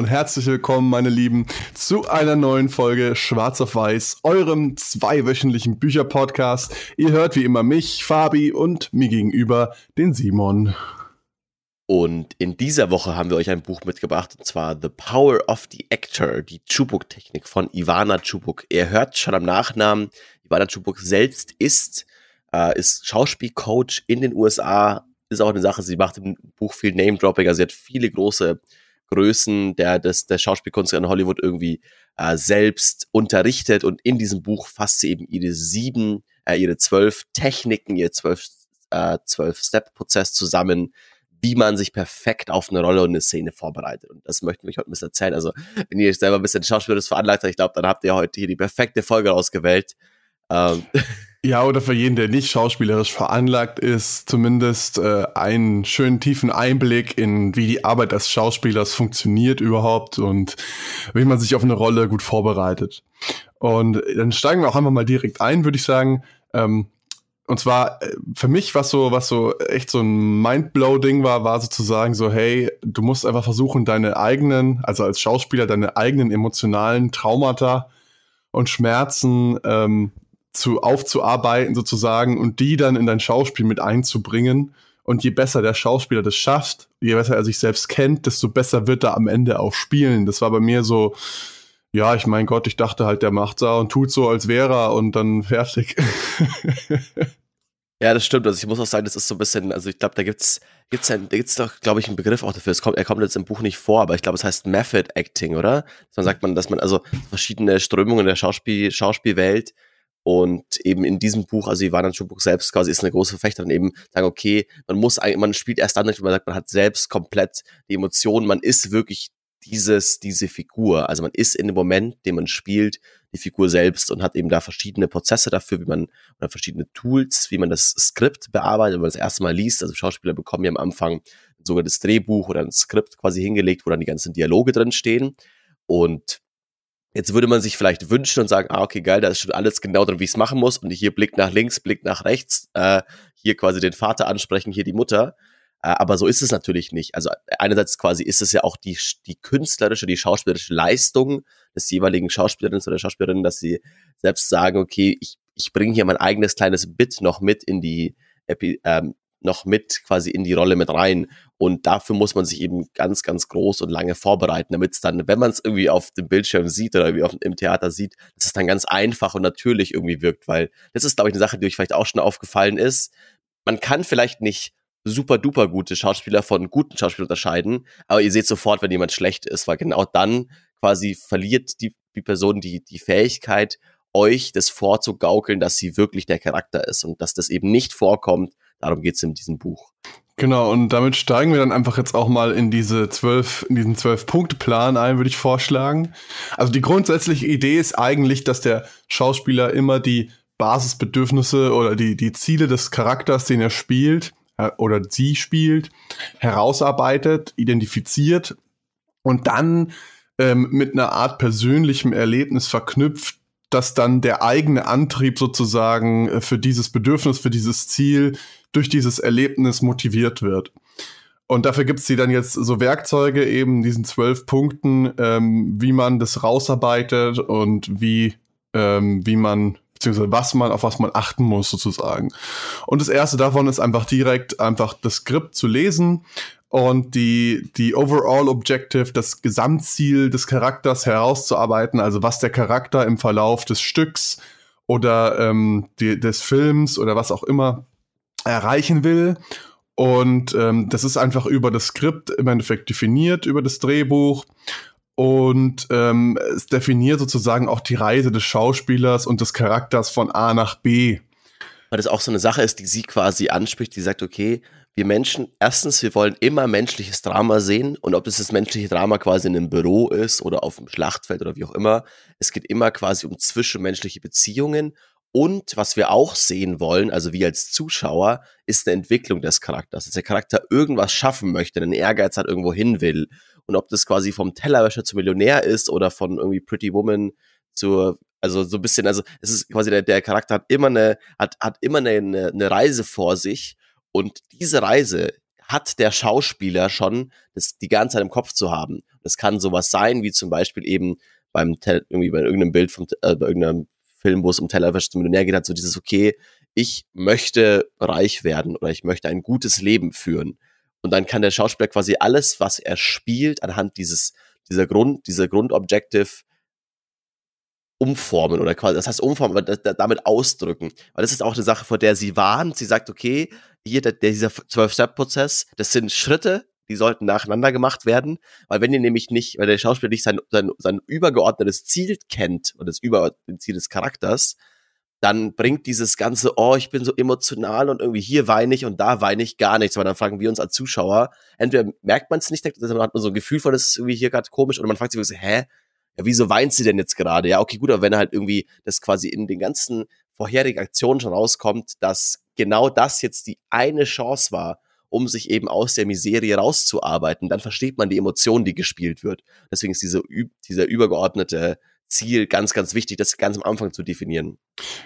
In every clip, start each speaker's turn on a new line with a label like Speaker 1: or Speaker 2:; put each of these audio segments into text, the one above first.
Speaker 1: Und herzlich willkommen, meine Lieben, zu einer neuen Folge Schwarz auf Weiß, eurem zweiwöchentlichen Bücherpodcast. Ihr hört wie immer mich, Fabi und mir gegenüber den Simon.
Speaker 2: Und in dieser Woche haben wir euch ein Buch mitgebracht, und zwar The Power of the Actor, die Chubuk-Technik von Ivana Chubuk. Ihr hört schon am Nachnamen, Ivana Chubuk selbst ist, äh, ist Schauspielcoach in den USA, ist auch eine Sache, sie macht im Buch viel Name-Dropping, also sie hat viele große Größen der, des, der Schauspielkunst in Hollywood irgendwie äh, selbst unterrichtet und in diesem Buch fasst sie eben ihre sieben, äh, ihre zwölf Techniken, ihr zwölf, äh, zwölf Step-Prozess zusammen, wie man sich perfekt auf eine Rolle und eine Szene vorbereitet. Und das möchten wir euch heute ein bisschen erzählen. Also, wenn ihr selber ein bisschen Schauspielerisch veranlagt habt, ich glaube, dann habt ihr heute hier die perfekte Folge ausgewählt. Ähm.
Speaker 1: Ja, oder für jeden, der nicht schauspielerisch veranlagt ist, zumindest äh, einen schönen tiefen Einblick in, wie die Arbeit des Schauspielers funktioniert überhaupt und wie man sich auf eine Rolle gut vorbereitet. Und dann steigen wir auch einfach mal direkt ein, würde ich sagen. Ähm, und zwar äh, für mich, was so, was so echt so ein Mindblow-Ding war, war sozusagen so, hey, du musst einfach versuchen, deine eigenen, also als Schauspieler, deine eigenen emotionalen Traumata und Schmerzen ähm, zu aufzuarbeiten sozusagen und die dann in dein Schauspiel mit einzubringen. Und je besser der Schauspieler das schafft, je besser er sich selbst kennt, desto besser wird er am Ende auch spielen. Das war bei mir so, ja, ich mein Gott, ich dachte halt, der macht so und tut so, als wäre er und dann fertig.
Speaker 2: ja, das stimmt. Also ich muss auch sagen, das ist so ein bisschen, also ich glaube, da gibt's, gibt's ein, da gibt's doch, glaube ich, einen Begriff auch dafür. Es kommt, er kommt jetzt im Buch nicht vor, aber ich glaube, es heißt Method Acting, oder? Dann sagt man, dass man also verschiedene Strömungen der Schauspiel, Schauspielwelt und eben in diesem Buch, also Ivana Schubuk selbst quasi ist eine große Verfechterin, eben sagen, okay, man muss man spielt erst dann, wenn man sagt, man hat selbst komplett die Emotionen, man ist wirklich dieses, diese Figur. Also man ist in dem Moment, den man spielt, die Figur selbst und hat eben da verschiedene Prozesse dafür, wie man, oder verschiedene Tools, wie man das Skript bearbeitet, wenn man das erste Mal liest. Also Schauspieler bekommen ja am Anfang sogar das Drehbuch oder ein Skript quasi hingelegt, wo dann die ganzen Dialoge drin stehen. Und Jetzt würde man sich vielleicht wünschen und sagen, ah, okay, geil, da ist schon alles genau drin, wie ich es machen muss. Und hier Blick nach links, Blick nach rechts, äh, hier quasi den Vater ansprechen, hier die Mutter. Äh, aber so ist es natürlich nicht. Also einerseits quasi ist es ja auch die, die künstlerische, die schauspielerische Leistung des jeweiligen Schauspielers oder Schauspielerin, dass sie selbst sagen, okay, ich, ich bringe hier mein eigenes kleines Bit noch mit in die, ähm, noch mit quasi in die Rolle mit rein. Und dafür muss man sich eben ganz, ganz groß und lange vorbereiten, damit es dann, wenn man es irgendwie auf dem Bildschirm sieht oder irgendwie im Theater sieht, dass es dann ganz einfach und natürlich irgendwie wirkt. Weil das ist, glaube ich, eine Sache, die euch vielleicht auch schon aufgefallen ist. Man kann vielleicht nicht super duper gute Schauspieler von guten Schauspielern unterscheiden, aber ihr seht sofort, wenn jemand schlecht ist, weil genau dann quasi verliert die, die Person die, die Fähigkeit, euch das vorzugaukeln, dass sie wirklich der Charakter ist und dass das eben nicht vorkommt, Darum geht es in diesem Buch.
Speaker 1: Genau, und damit steigen wir dann einfach jetzt auch mal in diese zwölf, in diesen zwölf-Punkte-Plan ein, würde ich vorschlagen. Also die grundsätzliche Idee ist eigentlich, dass der Schauspieler immer die Basisbedürfnisse oder die, die Ziele des Charakters, den er spielt, äh, oder sie spielt, herausarbeitet, identifiziert und dann ähm, mit einer Art persönlichem Erlebnis verknüpft, dass dann der eigene Antrieb sozusagen äh, für dieses Bedürfnis, für dieses Ziel durch dieses Erlebnis motiviert wird. Und dafür gibt es sie dann jetzt so Werkzeuge, eben diesen zwölf Punkten, ähm, wie man das rausarbeitet und wie, ähm, wie man, beziehungsweise was man, auf was man achten muss, sozusagen. Und das erste davon ist einfach direkt einfach das Skript zu lesen und die, die Overall Objective, das Gesamtziel des Charakters herauszuarbeiten, also was der Charakter im Verlauf des Stücks oder ähm, die, des Films oder was auch immer erreichen will. Und ähm, das ist einfach über das Skript im Endeffekt definiert, über das Drehbuch. Und ähm, es definiert sozusagen auch die Reise des Schauspielers und des Charakters von A nach B.
Speaker 2: Weil das auch so eine Sache ist, die sie quasi anspricht, die sagt, okay, wir Menschen, erstens, wir wollen immer menschliches Drama sehen und ob das das menschliche Drama quasi in einem Büro ist oder auf dem Schlachtfeld oder wie auch immer, es geht immer quasi um zwischenmenschliche Beziehungen und was wir auch sehen wollen, also wir als Zuschauer, ist eine Entwicklung des Charakters. Dass der Charakter irgendwas schaffen möchte, einen Ehrgeiz hat, irgendwo hin will. Und ob das quasi vom Tellerwäscher zum Millionär ist oder von irgendwie Pretty Woman zur, also so ein bisschen, also es ist quasi der, der Charakter hat immer eine, hat, hat immer eine, eine Reise vor sich. Und diese Reise hat der Schauspieler schon das die ganze Zeit im Kopf zu haben. Das kann sowas sein, wie zum Beispiel eben beim irgendwie bei irgendeinem Bild vom äh, bei irgendeinem Film, wo es um Tellerwäsche zum Millionär geht, hat so dieses okay, ich möchte reich werden oder ich möchte ein gutes Leben führen. Und dann kann der Schauspieler quasi alles, was er spielt, anhand dieses dieser Grund, dieser Grundobjective umformen oder quasi, das heißt umformen, aber damit ausdrücken. Weil das ist auch eine Sache, vor der sie warnt. Sie sagt, okay, hier der, dieser 12-Step-Prozess, das sind Schritte, die sollten nacheinander gemacht werden, weil wenn ihr nämlich nicht, weil der Schauspieler nicht sein, sein, sein übergeordnetes Ziel kennt und das übergeordnete Ziel des Charakters, dann bringt dieses ganze, oh, ich bin so emotional und irgendwie hier weine ich und da weine ich gar nichts, weil dann fragen wir uns als Zuschauer, entweder merkt man es nicht, dann hat man so ein Gefühl von, das ist irgendwie hier gerade komisch, oder man fragt sich, hä, ja, wieso weint sie denn jetzt gerade? Ja, okay, gut, aber wenn halt irgendwie das quasi in den ganzen vorherigen Aktionen schon rauskommt, dass genau das jetzt die eine Chance war, um sich eben aus der Miserie rauszuarbeiten, dann versteht man die Emotion, die gespielt wird. Deswegen ist diese, dieser übergeordnete Ziel ganz, ganz wichtig, das ganz am Anfang zu definieren.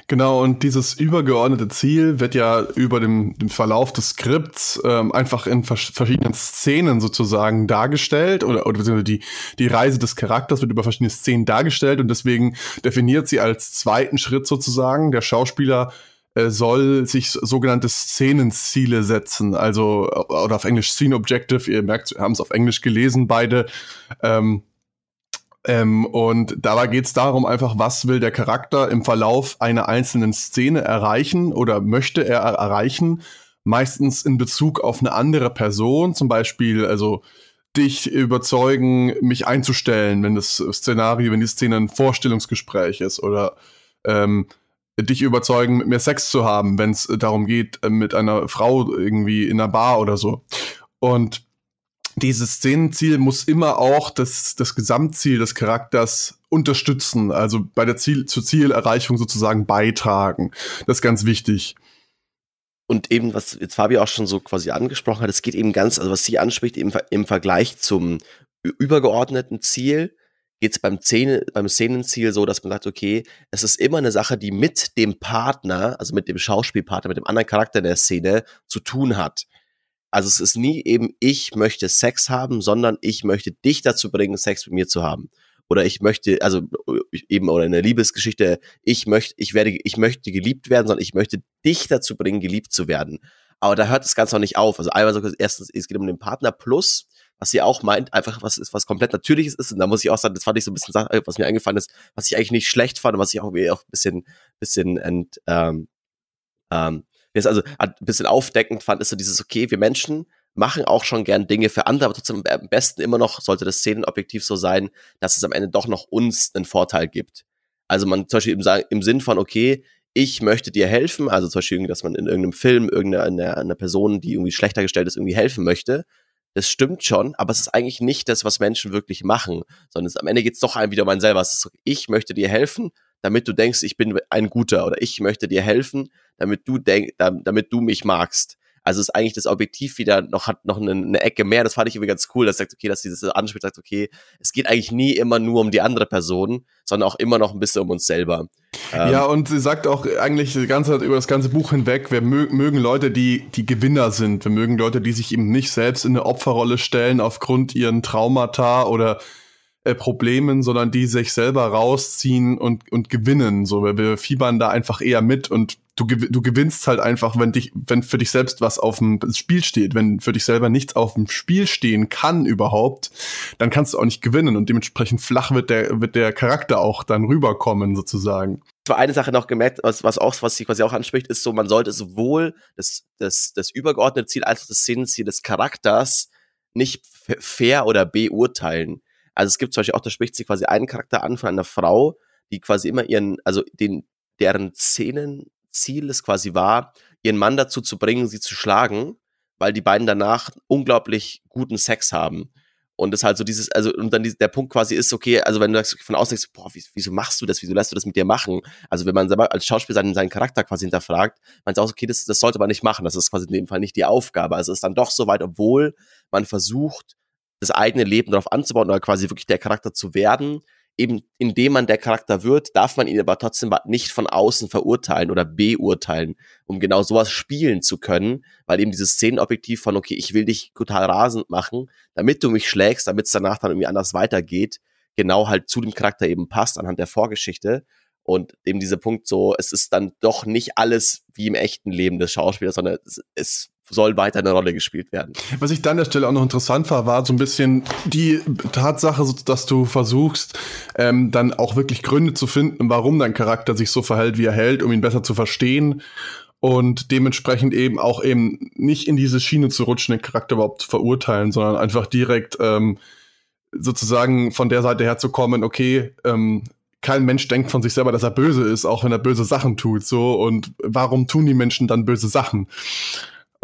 Speaker 1: Genau, und dieses übergeordnete Ziel wird ja über dem, dem Verlauf des Skripts ähm, einfach in vers verschiedenen Szenen sozusagen dargestellt oder, oder die, die Reise des Charakters wird über verschiedene Szenen dargestellt und deswegen definiert sie als zweiten Schritt sozusagen. Der Schauspieler soll sich sogenannte Szenenziele setzen, also oder auf Englisch Scene Objective, ihr merkt, wir haben es auf Englisch gelesen, beide. Ähm, ähm, und dabei geht es darum, einfach, was will der Charakter im Verlauf einer einzelnen Szene erreichen oder möchte er erreichen, meistens in Bezug auf eine andere Person, zum Beispiel, also dich überzeugen, mich einzustellen, wenn das Szenario, wenn die Szene ein Vorstellungsgespräch ist oder ähm, dich überzeugen, mit mir Sex zu haben, wenn es darum geht, mit einer Frau irgendwie in einer Bar oder so. Und dieses Szenenziel muss immer auch das, das Gesamtziel des Charakters unterstützen, also bei der Ziel, zur Zielerreichung sozusagen beitragen. Das ist ganz wichtig.
Speaker 2: Und eben, was jetzt Fabi auch schon so quasi angesprochen hat, es geht eben ganz, also was sie anspricht, im, im Vergleich zum übergeordneten Ziel, geht es beim, beim Szenenziel so, dass man sagt, okay, es ist immer eine Sache, die mit dem Partner, also mit dem Schauspielpartner, mit dem anderen Charakter der Szene zu tun hat. Also es ist nie eben, ich möchte Sex haben, sondern ich möchte dich dazu bringen, Sex mit mir zu haben. Oder ich möchte, also eben, oder in der Liebesgeschichte, ich möchte, ich werde, ich möchte geliebt werden, sondern ich möchte dich dazu bringen, geliebt zu werden. Aber da hört das Ganze noch nicht auf. Also einmal so, erstens, es geht um den Partner plus, was sie auch meint, einfach was ist, was komplett Natürliches ist. Und da muss ich auch sagen, das fand ich so ein bisschen, was mir eingefallen ist, was ich eigentlich nicht schlecht fand was ich auch, auch ein bisschen, bisschen ent, ähm, ähm, es also ein bisschen aufdeckend fand, ist so dieses, okay, wir Menschen machen auch schon gern Dinge für andere, aber trotzdem am besten immer noch sollte das Szenenobjektiv so sein, dass es am Ende doch noch uns einen Vorteil gibt. Also man zum Beispiel eben sagen, im Sinn von, okay, ich möchte dir helfen, also zum Beispiel, dass man in irgendeinem Film irgendeiner einer Person, die irgendwie schlechter gestellt ist, irgendwie helfen möchte. Das stimmt schon, aber es ist eigentlich nicht das, was Menschen wirklich machen, sondern es, am Ende geht es doch ein wieder um einen selber. Ist ich möchte dir helfen, damit du denkst, ich bin ein Guter oder ich möchte dir helfen, damit du denk, damit du mich magst. Also ist eigentlich das Objektiv wieder noch hat noch eine, eine Ecke mehr. Das fand ich irgendwie ganz cool, dass sagt, okay, dass dieses anspricht, sagt, okay, es geht eigentlich nie immer nur um die andere Person, sondern auch immer noch ein bisschen um uns selber.
Speaker 1: Ähm, ja, und sie sagt auch eigentlich die ganze Zeit über das ganze Buch hinweg, wir mö mögen Leute, die die Gewinner sind. Wir mögen Leute, die sich eben nicht selbst in eine Opferrolle stellen aufgrund ihren Traumata oder äh, Problemen, sondern die sich selber rausziehen und, und gewinnen. So, wir fiebern da einfach eher mit und du, du gewinnst halt einfach, wenn dich, wenn für dich selbst was auf dem Spiel steht. Wenn für dich selber nichts auf dem Spiel stehen kann überhaupt, dann kannst du auch nicht gewinnen und dementsprechend flach wird der, wird der Charakter auch dann rüberkommen, sozusagen.
Speaker 2: Zwar eine Sache noch gemerkt, was, was auch, was sie quasi auch anspricht, ist so, man sollte sowohl das, das, das übergeordnete Ziel als auch das Szenenziel des Charakters nicht fair oder beurteilen. Also es gibt zum Beispiel auch, da spricht sie quasi einen Charakter an von einer Frau, die quasi immer ihren, also den, deren Szenen Ziel es quasi war, ihren Mann dazu zu bringen, sie zu schlagen, weil die beiden danach unglaublich guten Sex haben. Und das halt so dieses, also, und dann die, der Punkt quasi ist, okay, also wenn du von außen denkst, boah, wieso machst du das, wieso lässt du das mit dir machen? Also wenn man selber als Schauspieler seinen, seinen Charakter quasi hinterfragt, man sagt, okay, das, das sollte man nicht machen, das ist quasi in dem Fall nicht die Aufgabe. Also es ist dann doch so weit, obwohl man versucht, das eigene Leben darauf anzubauen oder quasi wirklich der Charakter zu werden, eben indem man der Charakter wird, darf man ihn aber trotzdem nicht von außen verurteilen oder beurteilen, um genau sowas spielen zu können, weil eben dieses Szenenobjektiv von, okay, ich will dich total rasend machen, damit du mich schlägst, damit es danach dann irgendwie anders weitergeht, genau halt zu dem Charakter eben passt anhand der Vorgeschichte. Und eben dieser Punkt so, es ist dann doch nicht alles wie im echten Leben des Schauspielers, sondern es, es soll weiter eine Rolle gespielt werden.
Speaker 1: Was ich dann an der Stelle auch noch interessant war, war so ein bisschen die Tatsache, dass du versuchst, ähm, dann auch wirklich Gründe zu finden, warum dein Charakter sich so verhält, wie er hält, um ihn besser zu verstehen und dementsprechend eben auch eben nicht in diese Schiene zu rutschen, den Charakter überhaupt zu verurteilen, sondern einfach direkt ähm, sozusagen von der Seite herzukommen, okay, ähm, kein Mensch denkt von sich selber, dass er böse ist, auch wenn er böse Sachen tut, so und warum tun die Menschen dann böse Sachen?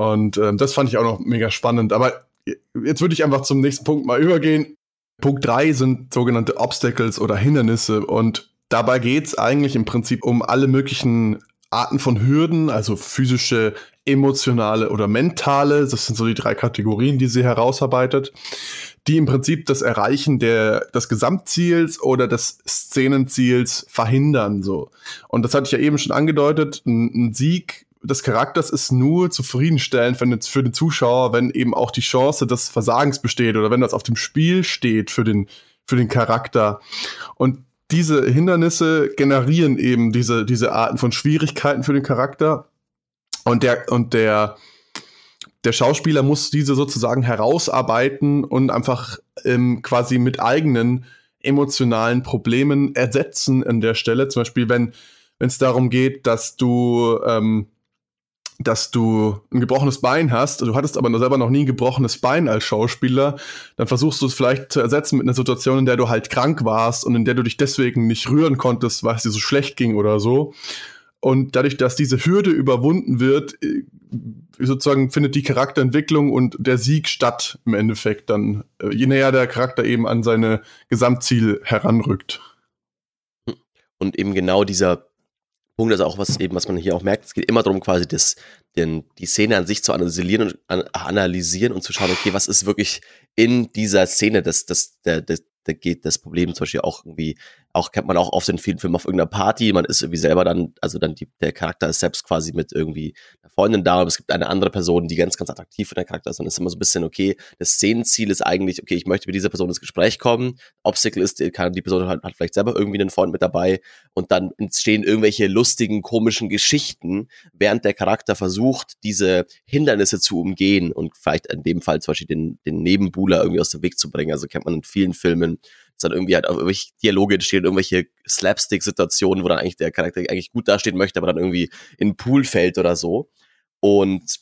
Speaker 1: Und ähm, das fand ich auch noch mega spannend. Aber jetzt würde ich einfach zum nächsten Punkt mal übergehen. Punkt drei sind sogenannte Obstacles oder Hindernisse. Und dabei geht es eigentlich im Prinzip um alle möglichen Arten von Hürden, also physische, emotionale oder mentale. Das sind so die drei Kategorien, die sie herausarbeitet, die im Prinzip das Erreichen der, des Gesamtziels oder des Szenenziels verhindern. So. Und das hatte ich ja eben schon angedeutet. Ein, ein Sieg des Charakters ist nur zufriedenstellend für den, für den Zuschauer, wenn eben auch die Chance des Versagens besteht oder wenn das auf dem Spiel steht für den, für den Charakter. Und diese Hindernisse generieren eben diese, diese Arten von Schwierigkeiten für den Charakter. Und der, und der, der Schauspieler muss diese sozusagen herausarbeiten und einfach ähm, quasi mit eigenen emotionalen Problemen ersetzen an der Stelle. Zum Beispiel, wenn wenn es darum geht, dass du ähm, dass du ein gebrochenes Bein hast, du hattest aber selber noch nie ein gebrochenes Bein als Schauspieler, dann versuchst du es vielleicht zu ersetzen mit einer Situation, in der du halt krank warst und in der du dich deswegen nicht rühren konntest, weil es dir so schlecht ging oder so. Und dadurch, dass diese Hürde überwunden wird, äh, sozusagen findet die Charakterentwicklung und der Sieg statt im Endeffekt dann, äh, je näher der Charakter eben an seine Gesamtziel heranrückt.
Speaker 2: Und eben genau dieser Punkt, also auch was eben, was man hier auch merkt, es geht immer darum, quasi das, den, die Szene an sich zu analysieren und analysieren und zu schauen, okay, was ist wirklich in dieser Szene das, das, der, der, da geht das Problem zum Beispiel auch irgendwie, auch kennt man auch auf den vielen Filmen auf irgendeiner Party, man ist irgendwie selber dann, also dann die, der Charakter ist selbst quasi mit irgendwie einer Freundin da, aber es gibt eine andere Person, die ganz, ganz attraktiv für den Charakter ist. Und es ist immer so ein bisschen, okay, das Szenenziel ist eigentlich, okay, ich möchte mit dieser Person ins Gespräch kommen, Obstacle ist, die Person hat, hat vielleicht selber irgendwie einen Freund mit dabei. Und dann entstehen irgendwelche lustigen, komischen Geschichten, während der Charakter versucht, diese Hindernisse zu umgehen und vielleicht in dem Fall zum Beispiel den, den Nebenbuhler irgendwie aus dem Weg zu bringen, also kennt man in vielen Filmen, dann irgendwie halt auch irgendwelche Dialoge entstehen, irgendwelche Slapstick-Situationen, wo dann eigentlich der Charakter eigentlich gut dastehen möchte, aber dann irgendwie in den Pool fällt oder so. Und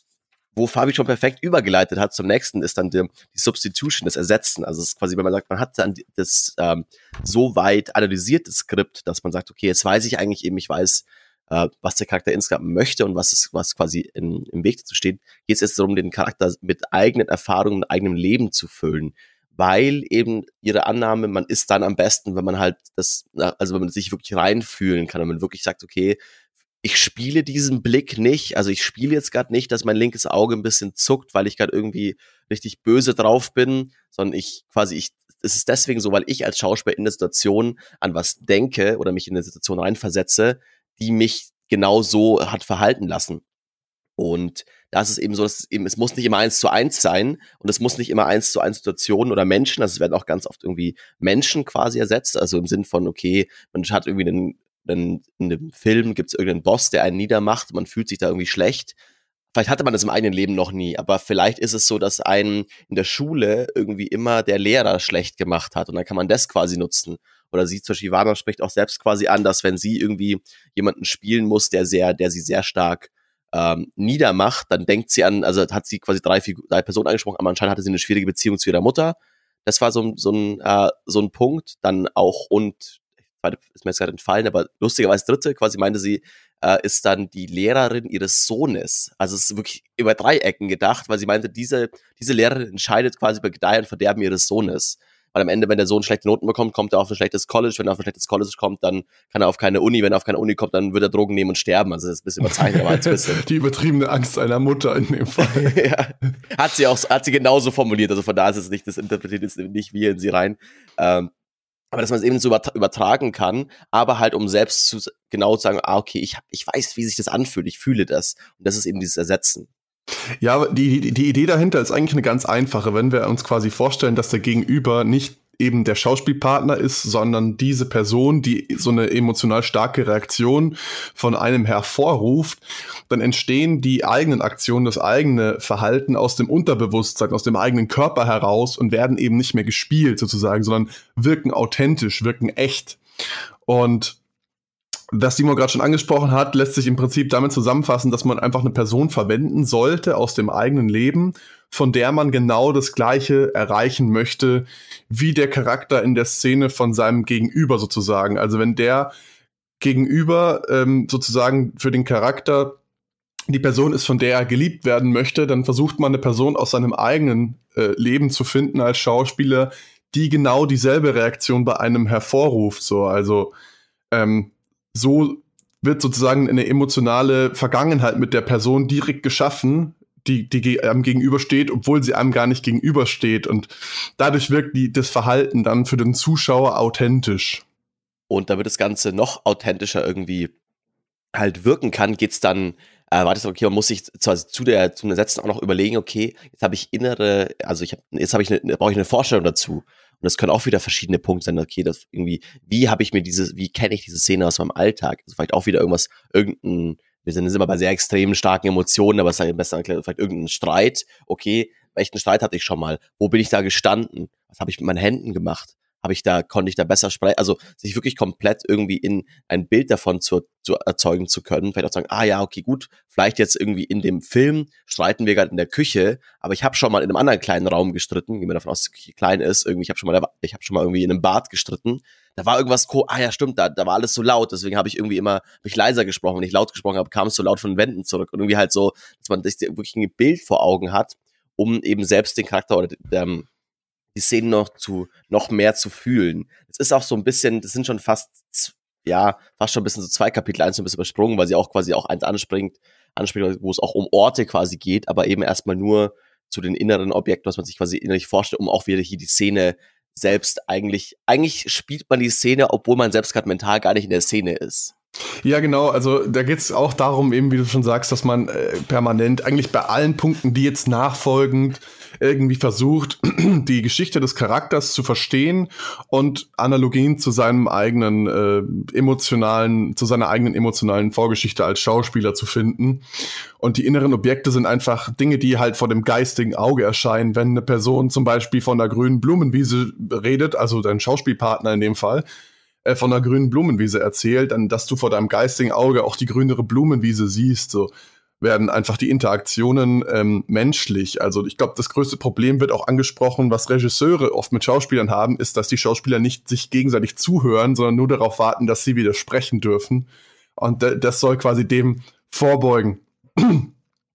Speaker 2: wo Fabi schon perfekt übergeleitet hat zum nächsten, ist dann die, die Substitution, das Ersetzen. Also es ist quasi, wenn man sagt, man hat dann das ähm, so weit analysierte Skript, dass man sagt, okay, jetzt weiß ich eigentlich eben, ich weiß, äh, was der Charakter insgesamt möchte und was ist, was quasi in, im Weg dazu steht, geht es jetzt darum, den Charakter mit eigenen Erfahrungen, eigenem Leben zu füllen weil eben ihre Annahme, man ist dann am besten, wenn man halt das, also wenn man sich wirklich reinfühlen kann, wenn man wirklich sagt, okay, ich spiele diesen Blick nicht, also ich spiele jetzt gerade nicht, dass mein linkes Auge ein bisschen zuckt, weil ich gerade irgendwie richtig böse drauf bin, sondern ich quasi, ich, es ist deswegen so, weil ich als Schauspieler in der Situation an was denke oder mich in eine Situation reinversetze, die mich genau so hat verhalten lassen. Und da ist es eben so, dass es eben, es muss nicht immer eins zu eins sein und es muss nicht immer eins zu eins Situationen oder Menschen, also es werden auch ganz oft irgendwie Menschen quasi ersetzt, also im Sinn von, okay, man hat irgendwie einen, einen in einem Film gibt es irgendeinen Boss, der einen niedermacht, man fühlt sich da irgendwie schlecht. Vielleicht hatte man das im eigenen Leben noch nie, aber vielleicht ist es so, dass einen in der Schule irgendwie immer der Lehrer schlecht gemacht hat und dann kann man das quasi nutzen. Oder sie, zum Beispiel Ivana spricht auch selbst quasi an, dass wenn sie irgendwie jemanden spielen muss, der sehr, der sie sehr stark ähm, niedermacht, dann denkt sie an, also hat sie quasi drei, drei Personen angesprochen, aber anscheinend hatte sie eine schwierige Beziehung zu ihrer Mutter. Das war so, so, ein, äh, so ein Punkt. Dann auch und, ist mir jetzt gerade entfallen, aber lustigerweise dritte, quasi meinte sie, äh, ist dann die Lehrerin ihres Sohnes. Also es ist wirklich über drei Ecken gedacht, weil sie meinte, diese, diese Lehrerin entscheidet quasi über Gedeihen und Verderben ihres Sohnes. Weil am Ende, wenn der Sohn schlechte Noten bekommt, kommt er auf ein schlechtes College. Wenn er auf ein schlechtes College kommt, dann kann er auf keine Uni. Wenn er auf keine Uni kommt, dann wird er Drogen nehmen und sterben. Also das ist ein bisschen überzeichnet, aber ein bisschen.
Speaker 1: Die übertriebene Angst einer Mutter in dem Fall.
Speaker 2: ja. Hat sie auch, hat sie genauso formuliert. Also von da ist es nicht, das interpretiert ist nicht wir in sie rein. Ähm, aber dass man es eben so übertragen kann, aber halt um selbst zu genau zu sagen, ah, okay, ich, ich weiß, wie sich das anfühlt, ich fühle das. Und das ist eben dieses Ersetzen.
Speaker 1: Ja, die, die Idee dahinter ist eigentlich eine ganz einfache, wenn wir uns quasi vorstellen, dass der Gegenüber nicht eben der Schauspielpartner ist, sondern diese Person, die so eine emotional starke Reaktion von einem hervorruft, dann entstehen die eigenen Aktionen, das eigene Verhalten aus dem Unterbewusstsein, aus dem eigenen Körper heraus und werden eben nicht mehr gespielt sozusagen, sondern wirken authentisch, wirken echt. Und was Simon gerade schon angesprochen hat, lässt sich im Prinzip damit zusammenfassen, dass man einfach eine Person verwenden sollte aus dem eigenen Leben, von der man genau das Gleiche erreichen möchte, wie der Charakter in der Szene von seinem Gegenüber sozusagen. Also wenn der Gegenüber ähm, sozusagen für den Charakter die Person ist, von der er geliebt werden möchte, dann versucht man eine Person aus seinem eigenen äh, Leben zu finden als Schauspieler, die genau dieselbe Reaktion bei einem hervorruft. So, also ähm, so wird sozusagen eine emotionale Vergangenheit mit der Person direkt geschaffen, die, die einem gegenübersteht, obwohl sie einem gar nicht gegenübersteht. Und dadurch wirkt die, das Verhalten dann für den Zuschauer authentisch.
Speaker 2: Und damit das Ganze noch authentischer irgendwie halt wirken kann, geht's dann, äh, war okay, man muss sich zu, also zu der, zum Setzen auch noch überlegen, okay, jetzt habe ich innere, also ich habe, jetzt habe ich eine, brauche ich eine Vorstellung dazu. Und das können auch wieder verschiedene Punkte sein. Okay, das irgendwie, wie habe ich mir diese, wie kenne ich diese Szene aus meinem Alltag? Also vielleicht auch wieder irgendwas, irgendein, wir sind immer bei sehr extremen, starken Emotionen, aber es ist besser erklärt, vielleicht irgendein Streit. Okay, welchen Streit hatte ich schon mal? Wo bin ich da gestanden? Was habe ich mit meinen Händen gemacht? Habe ich da, konnte ich da besser sprechen, also sich wirklich komplett irgendwie in ein Bild davon zu, zu erzeugen zu können. Vielleicht auch sagen, ah ja, okay, gut, vielleicht jetzt irgendwie in dem Film streiten wir gerade in der Küche, aber ich habe schon mal in einem anderen kleinen Raum gestritten, gehen wir davon aus, dass die klein ist, irgendwie, ich habe schon mal, schon mal irgendwie in einem Bad gestritten. Da war irgendwas, ah ja, stimmt, da, da war alles so laut, deswegen habe ich irgendwie immer mich leiser gesprochen. Wenn ich laut gesprochen habe, kam es so laut von den Wänden zurück. Und irgendwie halt so, dass man sich wirklich ein Bild vor Augen hat, um eben selbst den Charakter oder ähm, die Szenen noch zu, noch mehr zu fühlen. Es ist auch so ein bisschen, das sind schon fast, ja, fast schon ein bisschen so zwei Kapitel, eins ein bisschen übersprungen, weil sie auch quasi auch eins anspringt, anspringt, wo es auch um Orte quasi geht, aber eben erstmal nur zu den inneren Objekten, was man sich quasi innerlich vorstellt, um auch wieder hier die Szene selbst eigentlich, eigentlich spielt man die Szene, obwohl man selbst gerade mental gar nicht in der Szene ist.
Speaker 1: Ja, genau. Also da geht es auch darum, eben wie du schon sagst, dass man äh, permanent eigentlich bei allen Punkten, die jetzt nachfolgend irgendwie versucht, die Geschichte des Charakters zu verstehen und Analogien zu seinem eigenen äh, emotionalen, zu seiner eigenen emotionalen Vorgeschichte als Schauspieler zu finden. Und die inneren Objekte sind einfach Dinge, die halt vor dem geistigen Auge erscheinen, wenn eine Person zum Beispiel von der grünen Blumenwiese redet, also dein Schauspielpartner in dem Fall, äh, von einer grünen Blumenwiese erzählt, dann dass du vor deinem geistigen Auge auch die grünere Blumenwiese siehst. So werden einfach die Interaktionen ähm, menschlich. Also ich glaube, das größte Problem wird auch angesprochen, was Regisseure oft mit Schauspielern haben, ist, dass die Schauspieler nicht sich gegenseitig zuhören, sondern nur darauf warten, dass sie wieder sprechen dürfen. Und das soll quasi dem vorbeugen.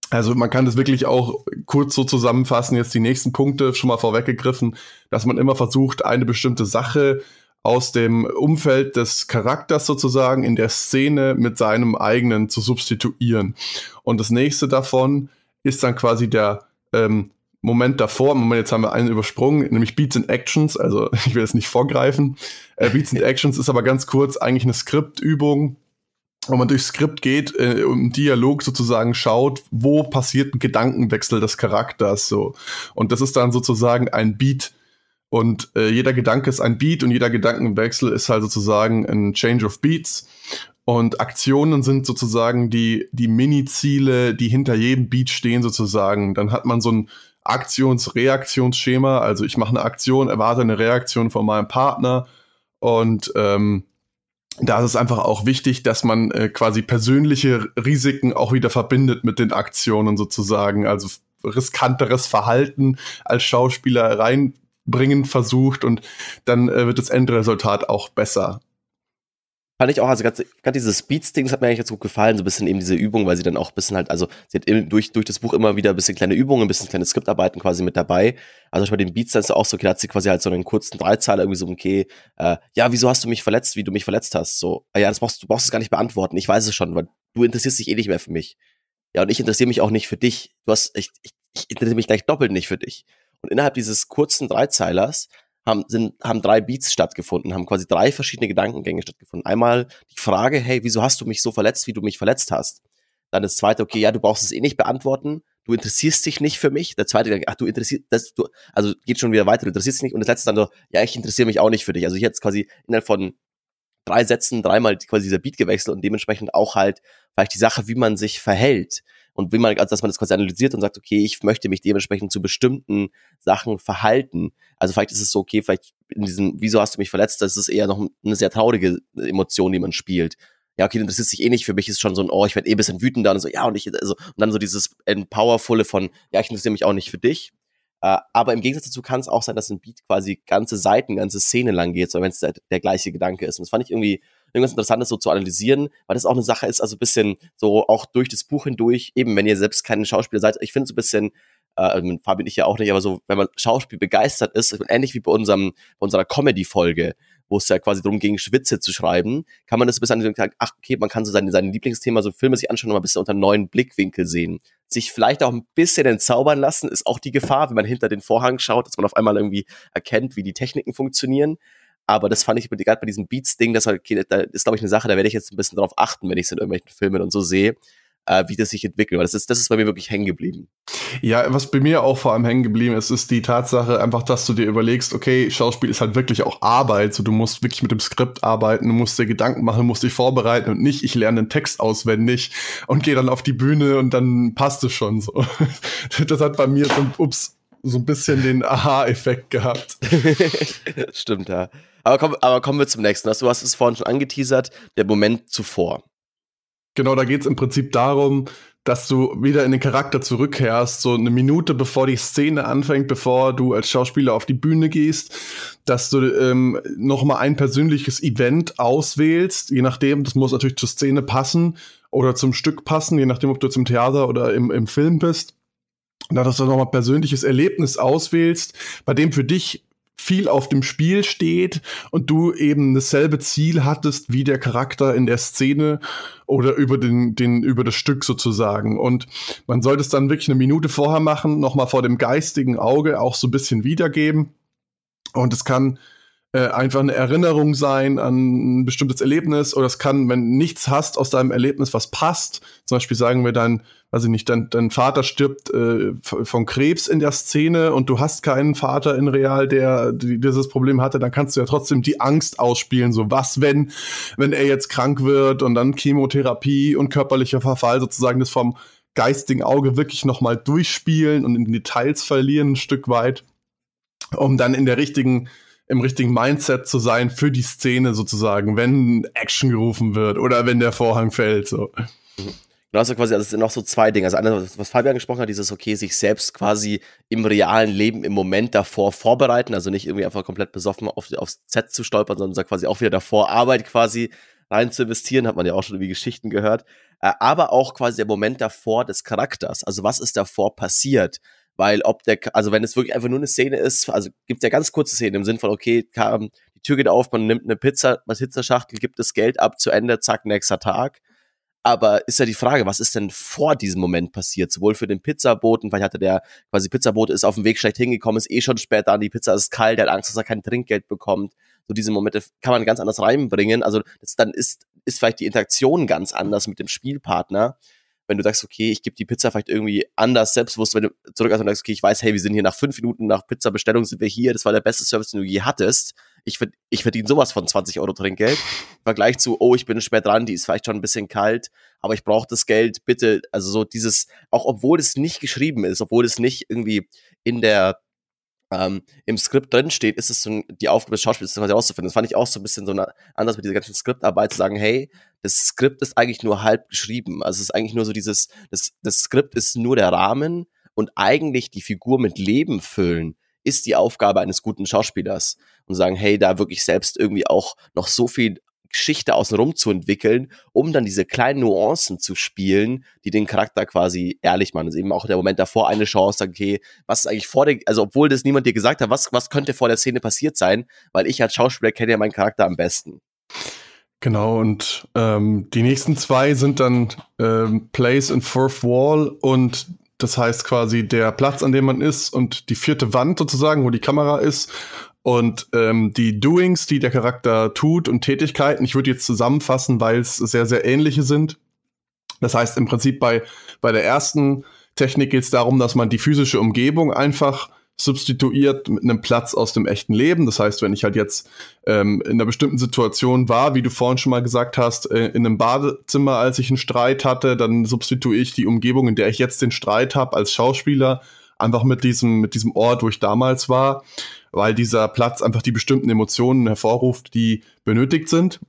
Speaker 1: Also man kann das wirklich auch kurz so zusammenfassen, jetzt die nächsten Punkte schon mal vorweggegriffen, dass man immer versucht, eine bestimmte Sache aus dem Umfeld des Charakters sozusagen in der Szene mit seinem eigenen zu substituieren. Und das nächste davon ist dann quasi der ähm, Moment davor. Moment, jetzt haben wir einen übersprungen, nämlich Beats and Actions. Also ich will jetzt nicht vorgreifen. Äh, Beats and Actions ist aber ganz kurz eigentlich eine Skriptübung, wo man durchs Skript geht, äh, im Dialog sozusagen schaut, wo passiert ein Gedankenwechsel des Charakters so. Und das ist dann sozusagen ein Beat und äh, jeder Gedanke ist ein Beat und jeder Gedankenwechsel ist halt sozusagen ein Change of Beats. Und Aktionen sind sozusagen die, die Mini-Ziele, die hinter jedem Beat stehen sozusagen. Dann hat man so ein Aktions-Reaktionsschema. Also ich mache eine Aktion, erwarte eine Reaktion von meinem Partner. Und ähm, da ist es einfach auch wichtig, dass man äh, quasi persönliche Risiken auch wieder verbindet mit den Aktionen sozusagen. Also riskanteres Verhalten als Schauspieler rein bringen versucht und dann äh, wird das Endresultat auch besser.
Speaker 2: Fand ich auch, also gerade dieses Speeds-Ding, das hat mir eigentlich ganz gut gefallen, so ein bisschen eben diese Übung, weil sie dann auch ein bisschen halt, also sie hat im, durch, durch das Buch immer wieder ein bisschen kleine Übungen, ein bisschen kleine Skriptarbeiten quasi mit dabei. Also bei den Beats dann ist es auch so, okay, da hat sie quasi halt so einen kurzen Dreizeiler irgendwie so, okay, äh, ja, wieso hast du mich verletzt, wie du mich verletzt hast? So, ah ja, das brauchst du brauchst es gar nicht beantworten, ich weiß es schon, weil du interessierst dich eh nicht mehr für mich. Ja, und ich interessiere mich auch nicht für dich. Du hast, ich, ich, ich interessiere mich gleich doppelt nicht für dich. Und innerhalb dieses kurzen Dreizeilers haben, sind, haben drei Beats stattgefunden, haben quasi drei verschiedene Gedankengänge stattgefunden. Einmal die Frage, hey, wieso hast du mich so verletzt, wie du mich verletzt hast? Dann das zweite, okay, ja, du brauchst es eh nicht beantworten, du interessierst dich nicht für mich. Der zweite, ach, du interessierst, das, du, also geht schon wieder weiter, du interessierst dich nicht. Und das letzte dann so, ja, ich interessiere mich auch nicht für dich. Also ich jetzt quasi innerhalb von drei Sätzen dreimal quasi dieser Beat gewechselt und dementsprechend auch halt vielleicht die Sache, wie man sich verhält und wie man, also dass man das quasi analysiert und sagt, okay, ich möchte mich dementsprechend zu bestimmten Sachen verhalten. Also vielleicht ist es so, okay, vielleicht in diesem, wieso hast du mich verletzt, das ist eher noch eine sehr traurige Emotion, die man spielt. Ja, okay, dann interessiert sich eh nicht. Für mich ist schon so ein, oh, ich werde eh ein bisschen wütender und so, ja, und ich, also, und dann so dieses Empowerfulle von, ja, ich interessiere mich auch nicht für dich. Uh, aber im Gegensatz dazu kann es auch sein, dass ein Beat quasi ganze Seiten, ganze Szene lang geht, so wenn es der, der, gleiche Gedanke ist. Und das fand ich irgendwie irgendwas Interessantes so zu analysieren, weil das auch eine Sache ist, also ein bisschen so auch durch das Buch hindurch, eben wenn ihr selbst keine Schauspieler seid, ich finde es ein bisschen, äh, also Fabian ich ja auch nicht, aber so, wenn man Schauspiel begeistert ist, ähnlich wie bei unserem, bei unserer Comedy-Folge, wo es ja quasi darum ging, Schwitze zu schreiben, kann man das bis an den ach, okay, man kann so sein, sein Lieblingsthema, so Filme sich anschauen und mal ein bisschen unter neuen Blickwinkel sehen. Sich vielleicht auch ein bisschen entzaubern lassen, ist auch die Gefahr, wenn man hinter den Vorhang schaut, dass man auf einmal irgendwie erkennt, wie die Techniken funktionieren. Aber das fand ich gerade bei diesem Beats-Ding, das, ist, glaube ich, eine Sache, da werde ich jetzt ein bisschen drauf achten, wenn ich es in irgendwelchen Filmen und so sehe, äh, wie das sich entwickelt. Weil das ist, das ist bei mir wirklich hängen geblieben.
Speaker 1: Ja, was bei mir auch vor allem hängen geblieben ist, ist die Tatsache einfach, dass du dir überlegst, okay, Schauspiel ist halt wirklich auch Arbeit. So, du musst wirklich mit dem Skript arbeiten, du musst dir Gedanken machen, du musst dich vorbereiten und nicht, ich lerne den Text auswendig und gehe dann auf die Bühne und dann passt es schon so. das hat bei mir so, ups, so ein bisschen den Aha-Effekt gehabt.
Speaker 2: Stimmt, ja. Aber, komm, aber kommen wir zum nächsten. Du hast es vorhin schon angeteasert, der Moment zuvor.
Speaker 1: Genau, da geht es im Prinzip darum, dass du wieder in den Charakter zurückkehrst, so eine Minute bevor die Szene anfängt, bevor du als Schauspieler auf die Bühne gehst, dass du ähm, noch mal ein persönliches Event auswählst, je nachdem, das muss natürlich zur Szene passen oder zum Stück passen, je nachdem, ob du zum Theater oder im, im Film bist. Dass du noch mal persönliches Erlebnis auswählst, bei dem für dich viel auf dem Spiel steht und du eben dasselbe Ziel hattest wie der Charakter in der Szene oder über den, den, über das Stück sozusagen. Und man sollte es dann wirklich eine Minute vorher machen, nochmal vor dem geistigen Auge auch so ein bisschen wiedergeben. Und es kann äh, einfach eine Erinnerung sein an ein bestimmtes Erlebnis oder es kann, wenn nichts hast aus deinem Erlebnis, was passt, zum Beispiel sagen wir dann, weiß ich nicht, dein, dein Vater stirbt äh, von Krebs in der Szene und du hast keinen Vater in Real, der dieses Problem hatte, dann kannst du ja trotzdem die Angst ausspielen, so was, wenn, wenn er jetzt krank wird und dann Chemotherapie und körperlicher Verfall sozusagen das vom geistigen Auge wirklich nochmal durchspielen und in Details verlieren ein Stück weit, um dann in der richtigen im richtigen Mindset zu sein für die Szene sozusagen, wenn Action gerufen wird oder wenn der Vorhang fällt. So.
Speaker 2: Du hast ja quasi, also es sind noch so zwei Dinge. Also eine, was Fabian gesprochen hat, dieses okay, sich selbst quasi im realen Leben im Moment davor vorbereiten, also nicht irgendwie einfach komplett besoffen auf, aufs Set zu stolpern, sondern quasi auch wieder davor Arbeit quasi rein zu investieren, hat man ja auch schon irgendwie Geschichten gehört. Äh, aber auch quasi der Moment davor des Charakters. Also was ist davor passiert? Weil ob der, also wenn es wirklich einfach nur eine Szene ist, also gibt es ja ganz kurze Szenen im Sinn von, okay, kam, die Tür geht auf, man nimmt eine Pizza, eine Pizzaschachtel, gibt das Geld ab, zu Ende, zack, nächster Tag. Aber ist ja die Frage, was ist denn vor diesem Moment passiert? Sowohl für den Pizzaboten, weil hatte der quasi Pizzabote ist auf dem Weg schlecht hingekommen, ist eh schon spät an, die Pizza ist kalt, der hat Angst, dass er kein Trinkgeld bekommt. So diese Momente kann man ganz anders reinbringen. Also das, dann ist, ist vielleicht die Interaktion ganz anders mit dem Spielpartner wenn du sagst, okay, ich gebe die Pizza vielleicht irgendwie anders selbstbewusst, wenn du zurück und sagst, okay, ich weiß, hey, wir sind hier nach fünf Minuten nach Pizzabestellung sind wir hier, das war der beste Service, den du je hattest. Ich, ich verdiene sowas von 20 Euro Trinkgeld. Im Vergleich zu, oh, ich bin spät dran, die ist vielleicht schon ein bisschen kalt, aber ich brauche das Geld, bitte. Also so dieses, auch obwohl es nicht geschrieben ist, obwohl es nicht irgendwie in der ähm, im Skript drin steht, ist es so die Aufgabe des Schauspielers, quasi rauszufinden. Das fand ich auch so ein bisschen so eine, anders mit dieser ganzen Skriptarbeit zu sagen, hey, das Skript ist eigentlich nur halb geschrieben. Also es ist eigentlich nur so dieses, das, das Skript ist nur der Rahmen und eigentlich die Figur mit Leben füllen ist die Aufgabe eines guten Schauspielers und sagen, hey, da wirklich selbst irgendwie auch noch so viel Geschichte außenrum zu entwickeln, um dann diese kleinen Nuancen zu spielen, die den Charakter quasi ehrlich machen. Das ist eben auch der Moment davor eine Chance, sagen, okay, was ist eigentlich vor der, also obwohl das niemand dir gesagt hat, was, was könnte vor der Szene passiert sein, weil ich als Schauspieler kenne ja meinen Charakter am besten.
Speaker 1: Genau, und ähm, die nächsten zwei sind dann ähm, Place in Fourth Wall und das heißt quasi der Platz, an dem man ist und die vierte Wand sozusagen, wo die Kamera ist Und ähm, die Doings, die der Charakter tut und Tätigkeiten, ich würde jetzt zusammenfassen, weil es sehr, sehr ähnliche sind. Das heißt im Prinzip bei, bei der ersten Technik geht es darum, dass man die physische Umgebung einfach substituiert mit einem Platz aus dem echten Leben. Das heißt, wenn ich halt jetzt ähm, in einer bestimmten Situation war, wie du vorhin schon mal gesagt hast, äh, in einem Badezimmer, als ich einen Streit hatte, dann substituiere ich die Umgebung, in der ich jetzt den Streit habe, als Schauspieler einfach mit diesem, mit diesem Ort, wo ich damals war, weil dieser Platz einfach die bestimmten Emotionen hervorruft, die benötigt sind.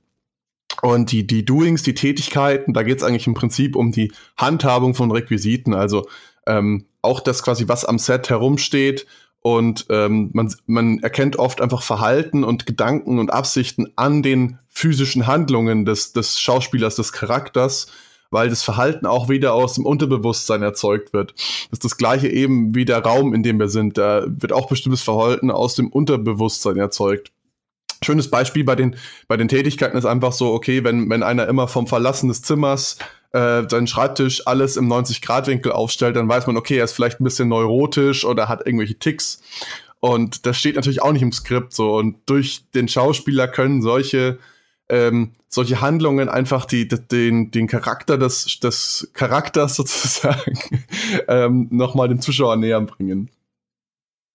Speaker 1: Und die, die Doings, die Tätigkeiten, da geht es eigentlich im Prinzip um die Handhabung von Requisiten. Also ähm, auch das quasi, was am Set herumsteht. Und ähm, man, man erkennt oft einfach Verhalten und Gedanken und Absichten an den physischen Handlungen des, des Schauspielers, des Charakters, weil das Verhalten auch wieder aus dem Unterbewusstsein erzeugt wird. Das ist das gleiche eben wie der Raum, in dem wir sind. Da wird auch bestimmtes Verhalten aus dem Unterbewusstsein erzeugt. Schönes Beispiel bei den, bei den Tätigkeiten ist einfach so, okay, wenn, wenn einer immer vom Verlassen des Zimmers äh, seinen Schreibtisch alles im 90-Grad-Winkel aufstellt, dann weiß man, okay, er ist vielleicht ein bisschen neurotisch oder hat irgendwelche Ticks. Und das steht natürlich auch nicht im Skript so. Und durch den Schauspieler können solche, ähm, solche Handlungen einfach die, die, den, den Charakter des, des Charakters sozusagen ähm, nochmal dem Zuschauer näher bringen.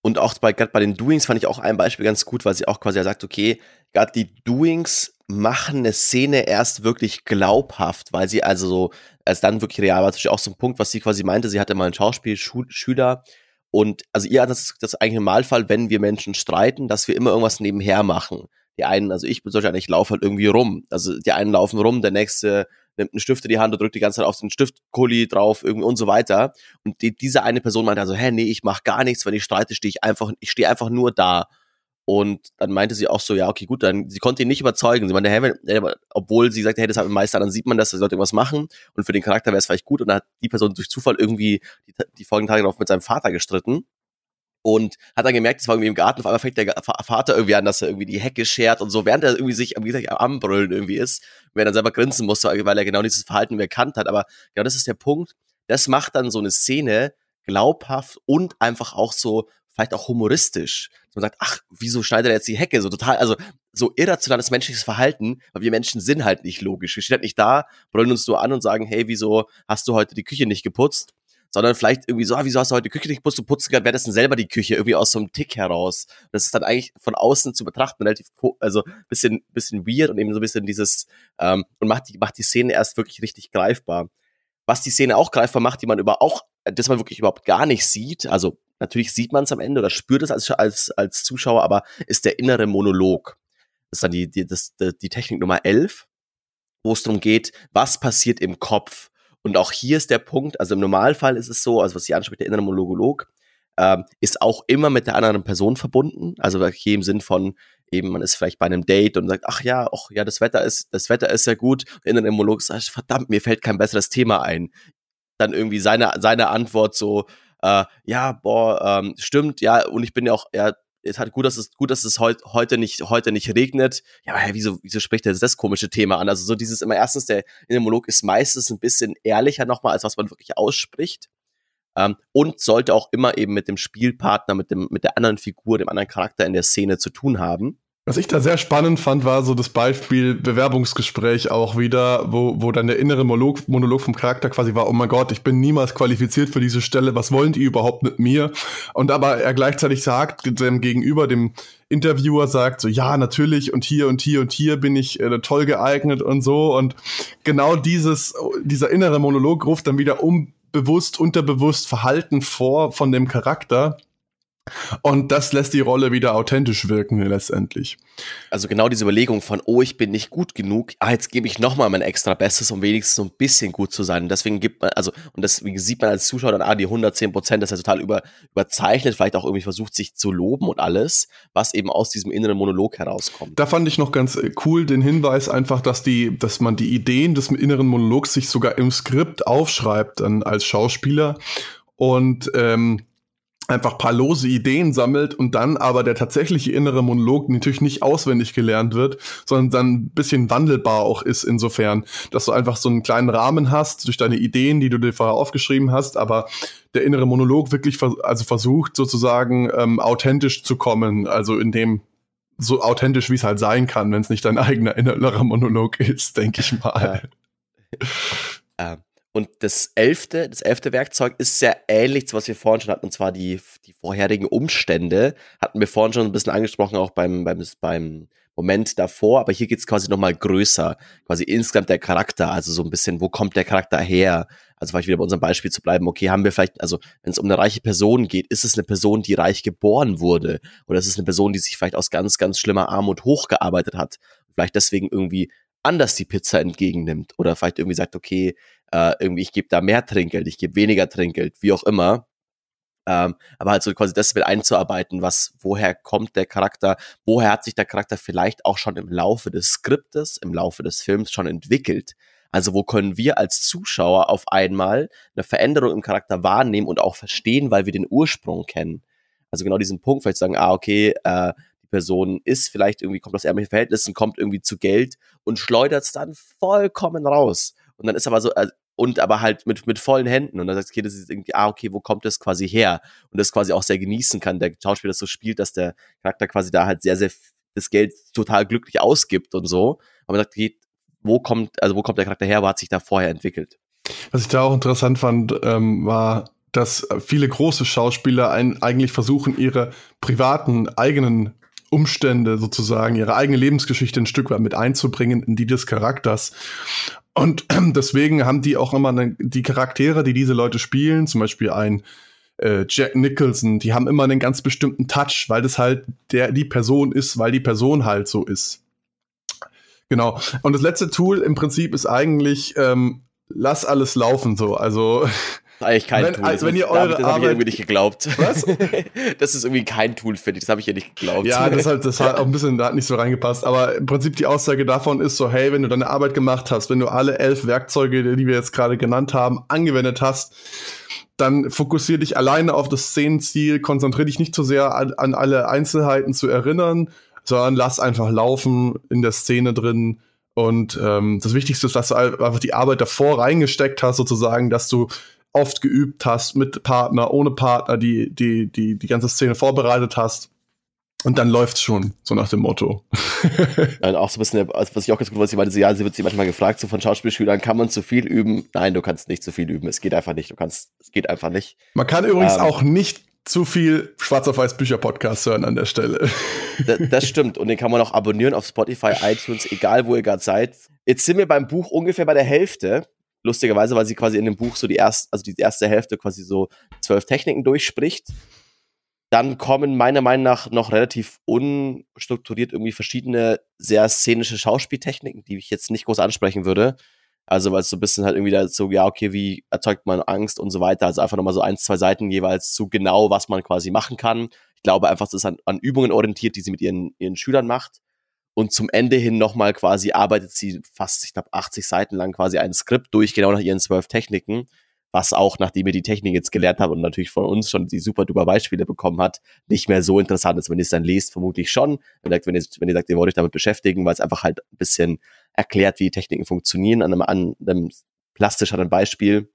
Speaker 2: Und auch bei, gerade bei den Doings fand ich auch ein Beispiel ganz gut, weil sie auch quasi sagt, okay, gerade die Doings machen eine Szene erst wirklich glaubhaft, weil sie also so, als dann wirklich real war, auch so ein Punkt, was sie quasi meinte, sie hatte mal einen Schauspielschüler und also ihr, das ist das eigentlich Normalfall, wenn wir Menschen streiten, dass wir immer irgendwas nebenher machen. Die einen, also ich bin solcher, ich laufe halt irgendwie rum. Also die einen laufen rum, der nächste nimmt einen Stift in die Hand und drückt die ganze Zeit auf den Stiftkuli drauf irgendwie und so weiter. Und die, diese eine Person meinte also, hä, nee, ich mach gar nichts, wenn ich streite, stehe ich einfach, ich stehe einfach nur da. Und dann meinte sie auch so, ja, okay, gut, dann, sie konnte ihn nicht überzeugen. Sie meinte, hey, wenn, obwohl sie sagte, hey, das hat ein Meister, dann sieht man das, sie sollte irgendwas machen. Und für den Charakter wäre es vielleicht gut. Und dann hat die Person durch Zufall irgendwie die, die folgenden Tage darauf mit seinem Vater gestritten. Und hat dann gemerkt, es war irgendwie im Garten, auf einmal fängt der Vater irgendwie an, dass er irgendwie die Hecke schert und so, während er irgendwie sich, wie gesagt, am Brüllen irgendwie ist, wenn er dann selber grinsen musste, weil er genau dieses Verhalten erkannt hat. Aber genau das ist der Punkt. Das macht dann so eine Szene glaubhaft und einfach auch so vielleicht auch humoristisch. man sagt, ach, wieso schneidet er jetzt die Hecke? So total, also so irrationales menschliches Verhalten, weil wir Menschen sind halt nicht logisch. Wir stehen halt nicht da, brüllen uns nur an und sagen, hey, wieso hast du heute die Küche nicht geputzt? Sondern vielleicht irgendwie so, ah, wieso hast du heute die Küche nicht geputzt? Du gerade währenddessen selber die Küche irgendwie aus so einem Tick heraus. Das ist dann eigentlich von außen zu betrachten relativ, also bisschen, bisschen weird und eben so ein bisschen dieses, ähm, und macht die, macht die Szene erst wirklich richtig greifbar. Was die Szene auch greifbar macht, die man über auch, das man wirklich überhaupt gar nicht sieht, also Natürlich sieht man es am Ende oder spürt es als, als, als Zuschauer, aber ist der innere Monolog. Das ist dann die, die, das, die Technik Nummer 11, wo es darum geht, was passiert im Kopf. Und auch hier ist der Punkt, also im Normalfall ist es so, also was sie anspricht, der innere Monolog, ähm, ist auch immer mit der anderen Person verbunden. Also hier im Sinn von eben, man ist vielleicht bei einem Date und sagt, ach ja, ach ja, das Wetter ist, das Wetter ist ja gut. Der innere Monolog sagt, verdammt, mir fällt kein besseres Thema ein. Dann irgendwie seine, seine Antwort so, äh, ja, boah, ähm, stimmt, ja, und ich bin ja auch, ja, es hat gut, dass es gut, dass es heut, heute nicht heute nicht regnet. Ja, aber hey, wieso wieso spricht er das komische Thema an? Also so dieses immer erstens der in ist meistens ein bisschen ehrlicher nochmal als was man wirklich ausspricht ähm, und sollte auch immer eben mit dem Spielpartner, mit dem mit der anderen Figur, dem anderen Charakter in der Szene zu tun haben.
Speaker 1: Was ich da sehr spannend fand, war so das Beispiel Bewerbungsgespräch auch wieder, wo, wo dann der innere Monolog, Monolog vom Charakter quasi war, oh mein Gott, ich bin niemals qualifiziert für diese Stelle, was wollen die überhaupt mit mir? Und aber er gleichzeitig sagt, dem Gegenüber, dem Interviewer sagt so, ja, natürlich und hier und hier und hier bin ich äh, toll geeignet und so. Und genau dieses, dieser innere Monolog ruft dann wieder unbewusst, unterbewusst Verhalten vor von dem Charakter und das lässt die Rolle wieder authentisch wirken letztendlich.
Speaker 2: Also genau diese Überlegung von, oh, ich bin nicht gut genug, ah, jetzt gebe ich nochmal mein extra Bestes, um wenigstens so ein bisschen gut zu sein. Und deswegen gibt man, also, und deswegen sieht man als Zuschauer dann, ah, die 110 Prozent, das ist ja total über, überzeichnet, vielleicht auch irgendwie versucht, sich zu loben und alles, was eben aus diesem inneren Monolog herauskommt.
Speaker 1: Da fand ich noch ganz äh, cool den Hinweis einfach, dass die, dass man die Ideen des inneren Monologs sich sogar im Skript aufschreibt dann als Schauspieler. Und ähm, einfach paar lose Ideen sammelt und dann aber der tatsächliche innere Monolog natürlich nicht auswendig gelernt wird, sondern dann ein bisschen wandelbar auch ist insofern, dass du einfach so einen kleinen Rahmen hast durch deine Ideen, die du dir vorher aufgeschrieben hast, aber der innere Monolog wirklich vers also versucht sozusagen ähm, authentisch zu kommen, also in dem so authentisch, wie es halt sein kann, wenn es nicht dein eigener innerer Monolog ist, denke ich mal.
Speaker 2: Ja. ähm, und das elfte, das elfte Werkzeug ist sehr ähnlich zu was wir vorhin schon hatten, und zwar die, die vorherigen Umstände. Hatten wir vorhin schon ein bisschen angesprochen, auch beim, beim, beim Moment davor, aber hier geht's quasi nochmal größer. Quasi insgesamt der Charakter, also so ein bisschen, wo kommt der Charakter her? Also vielleicht wieder bei unserem Beispiel zu bleiben, okay, haben wir vielleicht, also wenn es um eine reiche Person geht, ist es eine Person, die reich geboren wurde? Oder ist es eine Person, die sich vielleicht aus ganz, ganz schlimmer Armut hochgearbeitet hat? Vielleicht deswegen irgendwie anders die Pizza entgegennimmt oder vielleicht irgendwie sagt, okay, äh, irgendwie ich gebe da mehr Trinkgeld, ich gebe weniger Trinkgeld, wie auch immer. Ähm, aber halt so quasi das mit einzuarbeiten, was, woher kommt der Charakter, woher hat sich der Charakter vielleicht auch schon im Laufe des Skriptes, im Laufe des Films schon entwickelt. Also wo können wir als Zuschauer auf einmal eine Veränderung im Charakter wahrnehmen und auch verstehen, weil wir den Ursprung kennen. Also genau diesen Punkt, vielleicht sagen, ah, okay, äh, die Person ist vielleicht irgendwie, kommt aus ärmlichen Verhältnissen, kommt irgendwie zu Geld und schleudert es dann vollkommen raus. Und dann ist aber so, äh, und aber halt mit, mit vollen Händen. Und dann sagst du, okay, das ist irgendwie, ah, okay, wo kommt das quasi her? Und das quasi auch sehr genießen kann, der Schauspieler das so spielt, dass der Charakter quasi da halt sehr, sehr das Geld total glücklich ausgibt und so. Aber man sagt, okay, wo kommt, also wo kommt der Charakter her, wo hat sich da vorher entwickelt?
Speaker 1: Was ich da auch interessant fand, ähm, war, dass viele große Schauspieler ein, eigentlich versuchen, ihre privaten eigenen Umstände sozusagen, ihre eigene Lebensgeschichte ein Stück weit mit einzubringen in die des Charakters. Und deswegen haben die auch immer ne, die Charaktere, die diese Leute spielen, zum Beispiel ein äh, Jack Nicholson, die haben immer einen ganz bestimmten Touch, weil das halt der die Person ist, weil die Person halt so ist. Genau. Und das letzte Tool im Prinzip ist eigentlich ähm, lass alles laufen so. Also
Speaker 2: eigentlich kein wenn,
Speaker 1: Tool. Also wenn ihr eure das,
Speaker 2: das habe ich irgendwie nicht geglaubt.
Speaker 1: Was?
Speaker 2: das ist irgendwie kein Tool, finde ich. Das habe ich ja nicht geglaubt.
Speaker 1: Ja, das halt, das hat auch ein bisschen, da hat nicht so reingepasst. Aber im Prinzip die Aussage davon ist so, hey, wenn du deine Arbeit gemacht hast, wenn du alle elf Werkzeuge, die wir jetzt gerade genannt haben, angewendet hast, dann fokussier dich alleine auf das Szenenziel, konzentriere dich nicht zu so sehr an, an alle Einzelheiten zu erinnern, sondern lass einfach laufen in der Szene drin. Und ähm, das Wichtigste ist, dass du einfach die Arbeit davor reingesteckt hast, sozusagen, dass du oft geübt hast, mit Partner, ohne Partner, die, die, die, die ganze Szene vorbereitet hast. Und dann läuft's schon, so nach dem Motto.
Speaker 2: Dann auch so ein bisschen, also was ich auch ganz gut weiß, ich meinte, ja, sie wird sich manchmal gefragt, so von Schauspielschülern, kann man zu viel üben? Nein, du kannst nicht zu viel üben. Es geht einfach nicht. Du kannst, es geht einfach nicht.
Speaker 1: Man kann übrigens ähm, auch nicht zu viel Schwarz auf Weiß Bücher Podcast hören an der Stelle.
Speaker 2: Das, das stimmt. Und den kann man auch abonnieren auf Spotify, iTunes, egal wo ihr gerade seid. Jetzt sind wir beim Buch ungefähr bei der Hälfte lustigerweise, weil sie quasi in dem Buch so die erste, also die erste Hälfte quasi so zwölf Techniken durchspricht. Dann kommen meiner Meinung nach noch relativ unstrukturiert irgendwie verschiedene sehr szenische Schauspieltechniken, die ich jetzt nicht groß ansprechen würde. Also, weil es so ein bisschen halt irgendwie da so, ja, okay, wie erzeugt man Angst und so weiter. Also einfach nochmal so ein, zwei Seiten jeweils zu genau, was man quasi machen kann. Ich glaube einfach, das ist an, an Übungen orientiert, die sie mit ihren, ihren Schülern macht. Und zum Ende hin nochmal quasi arbeitet sie fast, ich glaube, 80 Seiten lang quasi ein Skript durch, genau nach ihren zwölf Techniken. Was auch, nachdem ihr die Technik jetzt gelernt habt und natürlich von uns schon die super duper Beispiele bekommen hat, nicht mehr so interessant ist. Wenn ihr es dann lest, vermutlich schon. Wenn ihr, wenn ihr, sagt, ihr wollt euch damit beschäftigen, weil es einfach halt ein bisschen erklärt, wie Techniken funktionieren, an einem, an einem plastischeren Beispiel.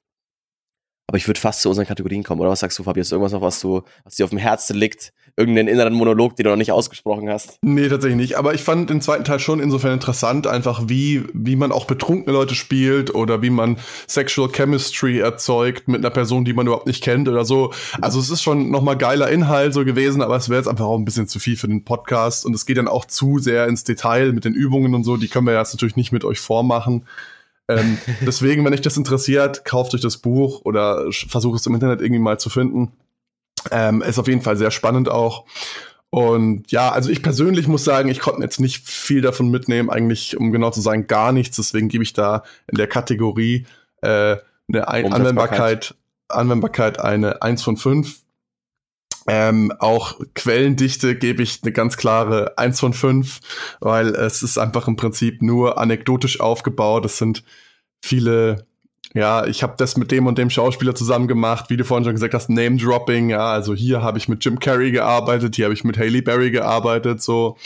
Speaker 2: Aber ich würde fast zu unseren Kategorien kommen. Oder was sagst du, Fabius? Irgendwas noch, was du, was dir auf dem Herzen liegt? Irgendeinen inneren Monolog, den du noch nicht ausgesprochen hast?
Speaker 1: Nee, tatsächlich nicht. Aber ich fand den zweiten Teil schon insofern interessant, einfach wie, wie man auch betrunkene Leute spielt oder wie man Sexual Chemistry erzeugt mit einer Person, die man überhaupt nicht kennt oder so. Also es ist schon nochmal geiler Inhalt so gewesen, aber es wäre jetzt einfach auch ein bisschen zu viel für den Podcast. Und es geht dann auch zu sehr ins Detail mit den Übungen und so. Die können wir jetzt natürlich nicht mit euch vormachen. Ähm, deswegen, wenn euch das interessiert, kauft euch das Buch oder versucht es im Internet irgendwie mal zu finden. Ähm, ist auf jeden Fall sehr spannend auch. Und ja, also ich persönlich muss sagen, ich konnte jetzt nicht viel davon mitnehmen, eigentlich, um genau zu sagen, gar nichts. Deswegen gebe ich da in der Kategorie äh, eine Ein Anwendbarkeit, Anwendbarkeit eine 1 von 5. Ähm, auch Quellendichte gebe ich eine ganz klare 1 von 5, weil es ist einfach im Prinzip nur anekdotisch aufgebaut. Es sind viele, ja, ich habe das mit dem und dem Schauspieler zusammen gemacht, wie du vorhin schon gesagt hast, Name-Dropping, ja, also hier habe ich mit Jim Carrey gearbeitet, hier habe ich mit Haley Berry gearbeitet, so,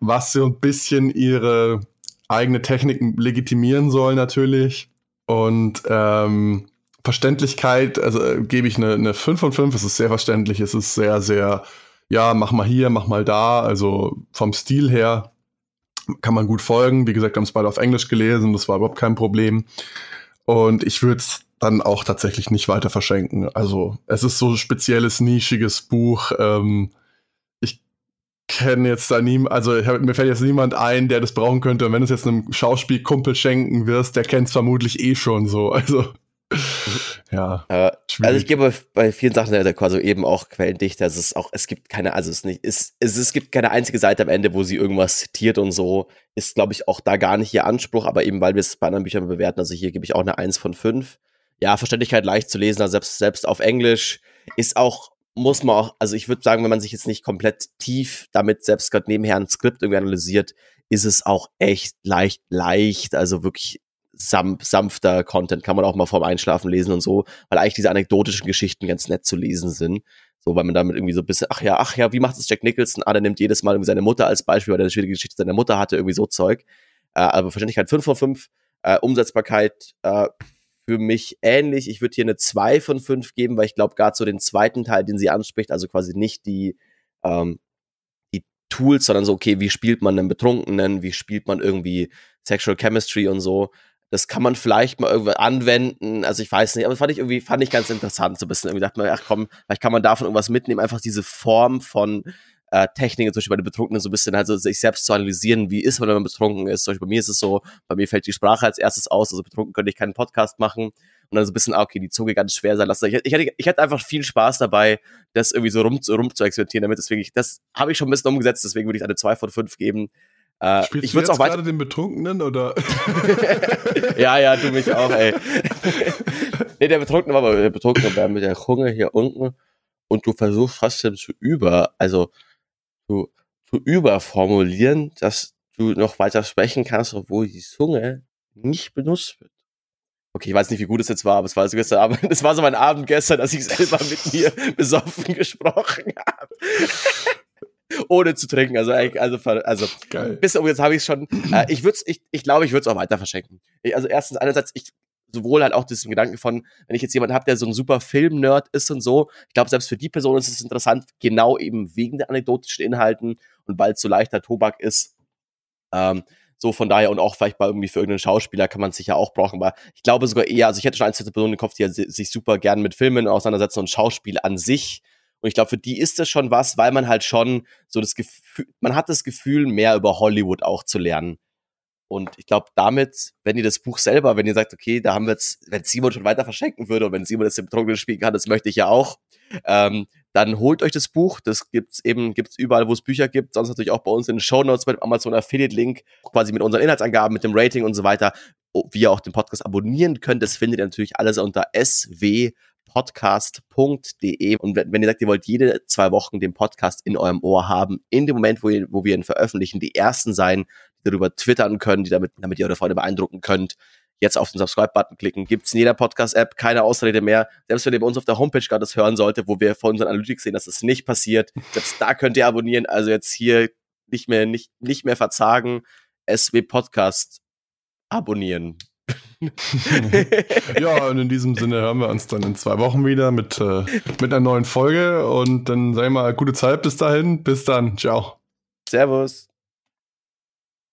Speaker 1: was so ein bisschen ihre eigene Techniken legitimieren soll natürlich. Und ähm, Verständlichkeit, also äh, gebe ich eine, eine 5 von 5. Es ist sehr verständlich, es ist sehr, sehr ja, mach mal hier, mach mal da. Also vom Stil her kann man gut folgen. Wie gesagt, wir haben es beide auf Englisch gelesen, das war überhaupt kein Problem. Und ich würde es dann auch tatsächlich nicht weiter verschenken. Also es ist so ein spezielles, nischiges Buch. Ähm, ich kenne jetzt da niemand, also mir fällt jetzt niemand ein, der das brauchen könnte. Und wenn du es jetzt einem Schauspielkumpel schenken wirst, der kennt es vermutlich eh schon so. Also ja.
Speaker 2: Äh, also ich gebe bei vielen Sachen der also eben auch quellendichter. Es ist auch, es gibt keine, also es nicht, es, es, es gibt keine einzige Seite am Ende, wo sie irgendwas zitiert und so. Ist, glaube ich, auch da gar nicht ihr Anspruch, aber eben weil wir es bei anderen Büchern bewerten, also hier gebe ich auch eine 1 von 5. Ja, Verständlichkeit leicht zu lesen, also selbst, selbst auf Englisch ist auch, muss man auch, also ich würde sagen, wenn man sich jetzt nicht komplett tief damit selbst gerade nebenher ein Skript irgendwie analysiert, ist es auch echt leicht, leicht, also wirklich sanfter Content, kann man auch mal vorm Einschlafen lesen und so, weil eigentlich diese anekdotischen Geschichten ganz nett zu lesen sind. So, weil man damit irgendwie so ein bisschen, ach ja, ach ja, wie macht es Jack Nicholson? Ah, der nimmt jedes Mal irgendwie seine Mutter als Beispiel, weil er eine schwierige Geschichte seiner Mutter hatte, irgendwie so Zeug. Äh, aber Verständlichkeit 5 von 5, äh, Umsetzbarkeit äh, für mich ähnlich. Ich würde hier eine 2 von 5 geben, weil ich glaube, gerade so den zweiten Teil, den sie anspricht, also quasi nicht die, ähm, die Tools, sondern so, okay, wie spielt man einen Betrunkenen, wie spielt man irgendwie Sexual Chemistry und so, das kann man vielleicht mal irgendwie anwenden. Also ich weiß nicht, aber fand ich irgendwie, fand ich ganz interessant, so ein bisschen. Irgendwie dachte man, ach komm, vielleicht kann man davon irgendwas mitnehmen. Einfach diese Form von äh, Techniken, zum Beispiel bei den Betrunkenen so ein bisschen, also sich selbst zu analysieren, wie ist man, wenn man betrunken ist. Zum Beispiel bei mir ist es so, bei mir fällt die Sprache als erstes aus, also betrunken könnte ich keinen Podcast machen. Und dann so ein bisschen, ah, okay, die Zunge ganz schwer sein lassen. Ich, ich, hatte, ich hatte einfach viel Spaß dabei, das irgendwie so rum, rum zu experimentieren, damit deswegen, das habe ich schon ein bisschen umgesetzt, deswegen würde ich eine 2 von 5 geben.
Speaker 1: Äh, Spielst ich würde auch weiter den Betrunkenen oder?
Speaker 2: ja, ja, du mich auch, ey. nee, der Betrunkene war aber der Betrunkene war mit der Zunge hier unten und du versuchst trotzdem zu über, also zu, zu überformulieren, dass du noch weiter sprechen kannst, obwohl die Zunge nicht benutzt wird. Okay, ich weiß nicht, wie gut es jetzt war, aber es war so gestern Abend, es war so mein Abend gestern, dass ich selber mit mir besoffen gesprochen habe ohne zu trinken. Also, also, also Geil. bis jetzt habe ich es schon. Äh, ich würde ich, ich glaube, ich würde es auch weiter verschenken. Ich, also erstens einerseits, ich sowohl halt auch diesen Gedanken von, wenn ich jetzt jemanden habe, der so ein super Film-Nerd ist und so, ich glaube, selbst für die Person ist es interessant, genau eben wegen der anekdotischen Inhalten und weil es so leichter Tobak ist. Ähm, so von daher und auch vielleicht bei irgendwie für irgendeinen Schauspieler kann man es sicher auch brauchen, aber ich glaube sogar eher, also ich hätte schon eine Person im Kopf, die sich super gern mit Filmen auseinandersetzt und Schauspiel an sich und ich glaube, für die ist das schon was, weil man halt schon so das Gefühl, man hat das Gefühl, mehr über Hollywood auch zu lernen. Und ich glaube, damit, wenn ihr das Buch selber, wenn ihr sagt, okay, da haben wir jetzt, wenn Simon schon weiter verschenken würde und wenn Simon das im Trockenen spielen kann, das möchte ich ja auch, ähm, dann holt euch das Buch. Das gibt's eben, gibt's überall, wo es Bücher gibt. Sonst natürlich auch bei uns in den Show Notes mit Amazon Affiliate Link, quasi mit unseren Inhaltsangaben, mit dem Rating und so weiter. Wie ihr auch den Podcast abonnieren könnt, das findet ihr natürlich alles unter SW podcast.de. Und wenn ihr sagt, ihr wollt jede zwei Wochen den Podcast in eurem Ohr haben, in dem Moment, wo, ihr, wo wir ihn veröffentlichen, die ersten sein, die darüber twittern können, die damit, damit ihr eure Freunde beeindrucken könnt, jetzt auf den Subscribe-Button klicken. Gibt's in jeder Podcast-App, keine Ausrede mehr. Selbst wenn ihr bei uns auf der Homepage gerade das hören solltet, wo wir vor unseren Analytics sehen, dass es das nicht passiert, selbst da könnt ihr abonnieren. Also jetzt hier nicht mehr, nicht, nicht mehr verzagen. SW Podcast abonnieren.
Speaker 1: ja, und in diesem Sinne hören wir uns dann in zwei Wochen wieder mit, äh, mit einer neuen Folge und dann sagen wir mal gute Zeit bis dahin. Bis dann. Ciao.
Speaker 2: Servus.